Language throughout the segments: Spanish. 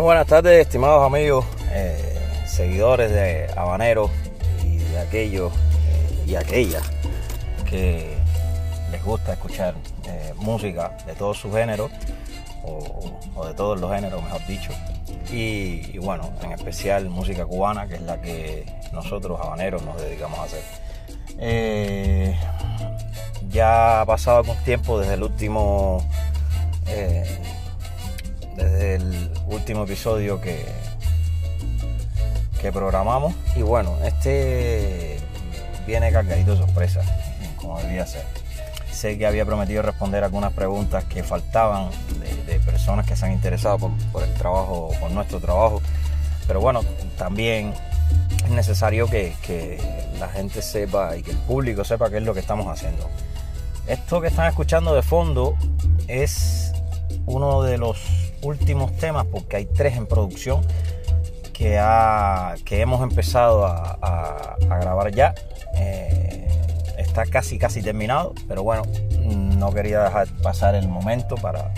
Buenas tardes, estimados amigos, eh, seguidores de Habanero y de aquellos eh, y aquellas que les gusta escuchar eh, música de todos sus géneros, o, de todos los géneros, mejor dicho. Y, bueno, en especial música cubana, que es la que nosotros, habaneros, nos dedicamos a hacer. ya ha pasado algún tiempo desde el último último episodio que, que programamos. Y bueno, este viene cargadito de sorpresas, como debía ser. Sé que había prometido responder algunas preguntas que faltaban de, personas que se han interesado por, el trabajo, por nuestro trabajo. Pero bueno, también es necesario que, que la gente sepa y que el público sepa qué es lo que estamos haciendo. Esto que están escuchando de fondo es uno de los últimos temas, porque hay tres en producción que, ha, que hemos empezado a, grabar ya. Eh, está casi, casi terminado, pero bueno, no quería dejar pasar el momento para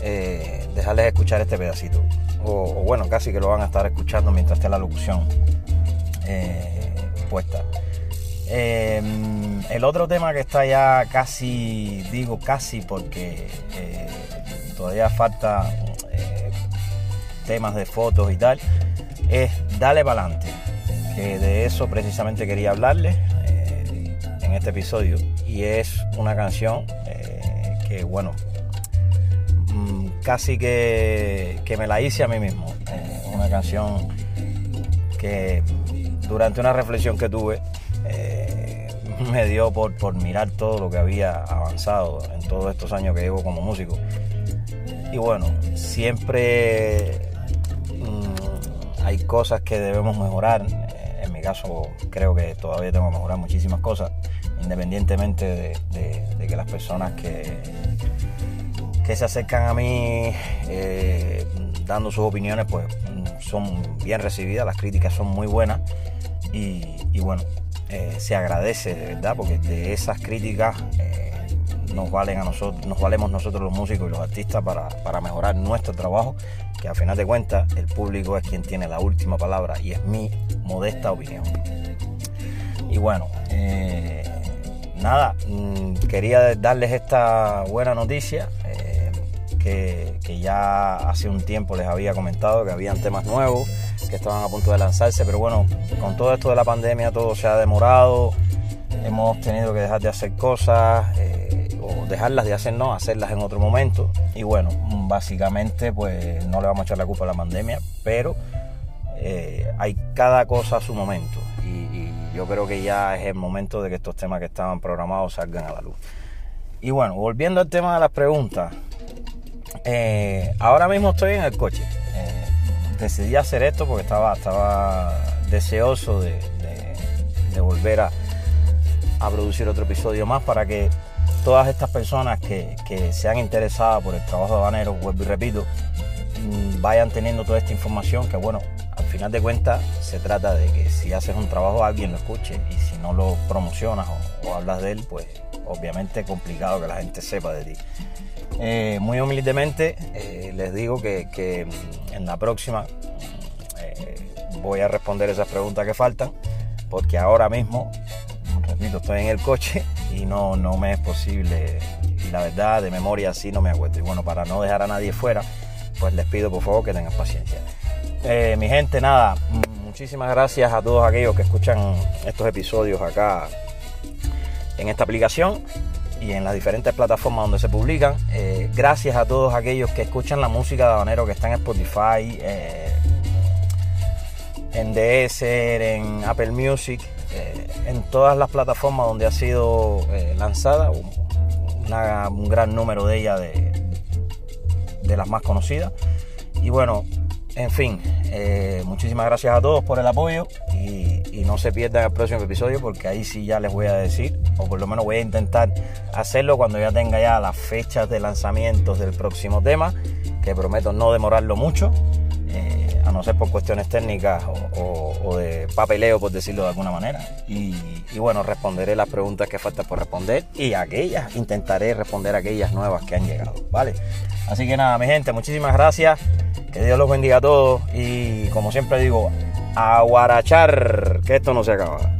eh, dejarles escuchar este pedacito. O, bueno, casi que lo van a estar escuchando mientras esté la locución eh, puesta. El otro tema que está ya casi, digo casi porque todavía falta eh, temas de fotos y tal, es Dale para adelante, que de eso precisamente quería hablarles eh, en este episodio. Y es una canción eh, que, bueno, mm, casi que, que, me la hice a mí mismo. una canción que durante una reflexión que tuve, me dio por, por mirar todo lo que había avanzado en todos estos años que llevo como músico y bueno, siempre mm, hay cosas que debemos mejorar. En mi caso creo que todavía tengo que mejorar muchísimas cosas, independientemente de, que las personas que, que se acercan a mí eh, dando sus opiniones pues son bien recibidas, las críticas son muy buenas y, bueno, eh, se agradece de verdad porque de esas críticas eh, nos valen a nosotros, nos valemos nosotros los músicos y los artistas para, mejorar nuestro trabajo, que a final de cuentas el público es quien tiene la última palabra y es mi modesta opinión. Y bueno, eh, nada, mm, quería darles esta buena noticia. Que, que, ya hace un tiempo les había comentado que habían temas nuevos que estaban a punto de lanzarse, pero bueno, con todo esto de la pandemia todo se ha demorado, hemos tenido que dejar de hacer cosas. Eh, dejarlas de hacer, no, hacerlas en otro momento. Y bueno, básicamente pues no le vamos a echar la culpa a la pandemia, pero eh, hay cada cosa a su momento. Y, yo creo que ya es el momento de que estos temas que estaban programados salgan a la luz. Y bueno, volviendo al tema de las preguntas. Eh, ahora mismo estoy en el coche. Decidí hacer esto porque estaba, estaba deseoso de, volver a, producir otro episodio más para que todas estas personas que, se han interesado por el trabajo de Habanero, vuelvo y repito, mm, vayan teniendo toda esta información que bueno, al final de cuentas se trata de que si haces un trabajo alguien lo escuche y si no lo promocionas o, hablas de él, pues obviamente complicado que la gente sepa de ti. Eh, muy humildemente eh, les digo que, en la próxima eh, voy a responder esas preguntas que faltan porque ahora mismo, repito, estoy en el coche y no, no me es posible. Y la verdad, de memoria así no me acuerdo. Y bueno, para no dejar a nadie fuera, pues les pido por favor que tengan paciencia. Mi gente, nada, muchísimas gracias a todos aquellos que escuchan estos episodios acá en esta aplicación y en las diferentes plataformas donde se publican. Eh, gracias a todos aquellos que escuchan la música de Habanero que está en Spotify, eh, en Deezer, en Apple Music eh, en todas las plataformas donde ha sido lanzada, un gran número de ellas de, las más conocidas. Y bueno, en fin, eh, muchísimas gracias a todos por el apoyo y, no se pierdan el próximo episodio porque ahí sí ya les voy a decir, o por lo menos voy a intentar hacerlo cuando ya tenga ya las fechas de lanzamientos del próximo tema, que prometo no demorarlo mucho a no ser por cuestiones técnicas o, de papeleo, por decirlo de alguna manera. Y, bueno, responderé las preguntas que falta por responder y aquellas, intentaré responder aquellas nuevas que han llegado, ¿vale? Así que nada, mi gente, muchísimas gracias. Que Dios los bendiga a todos y como siempre digo, a guarachar, que esto no se acaba.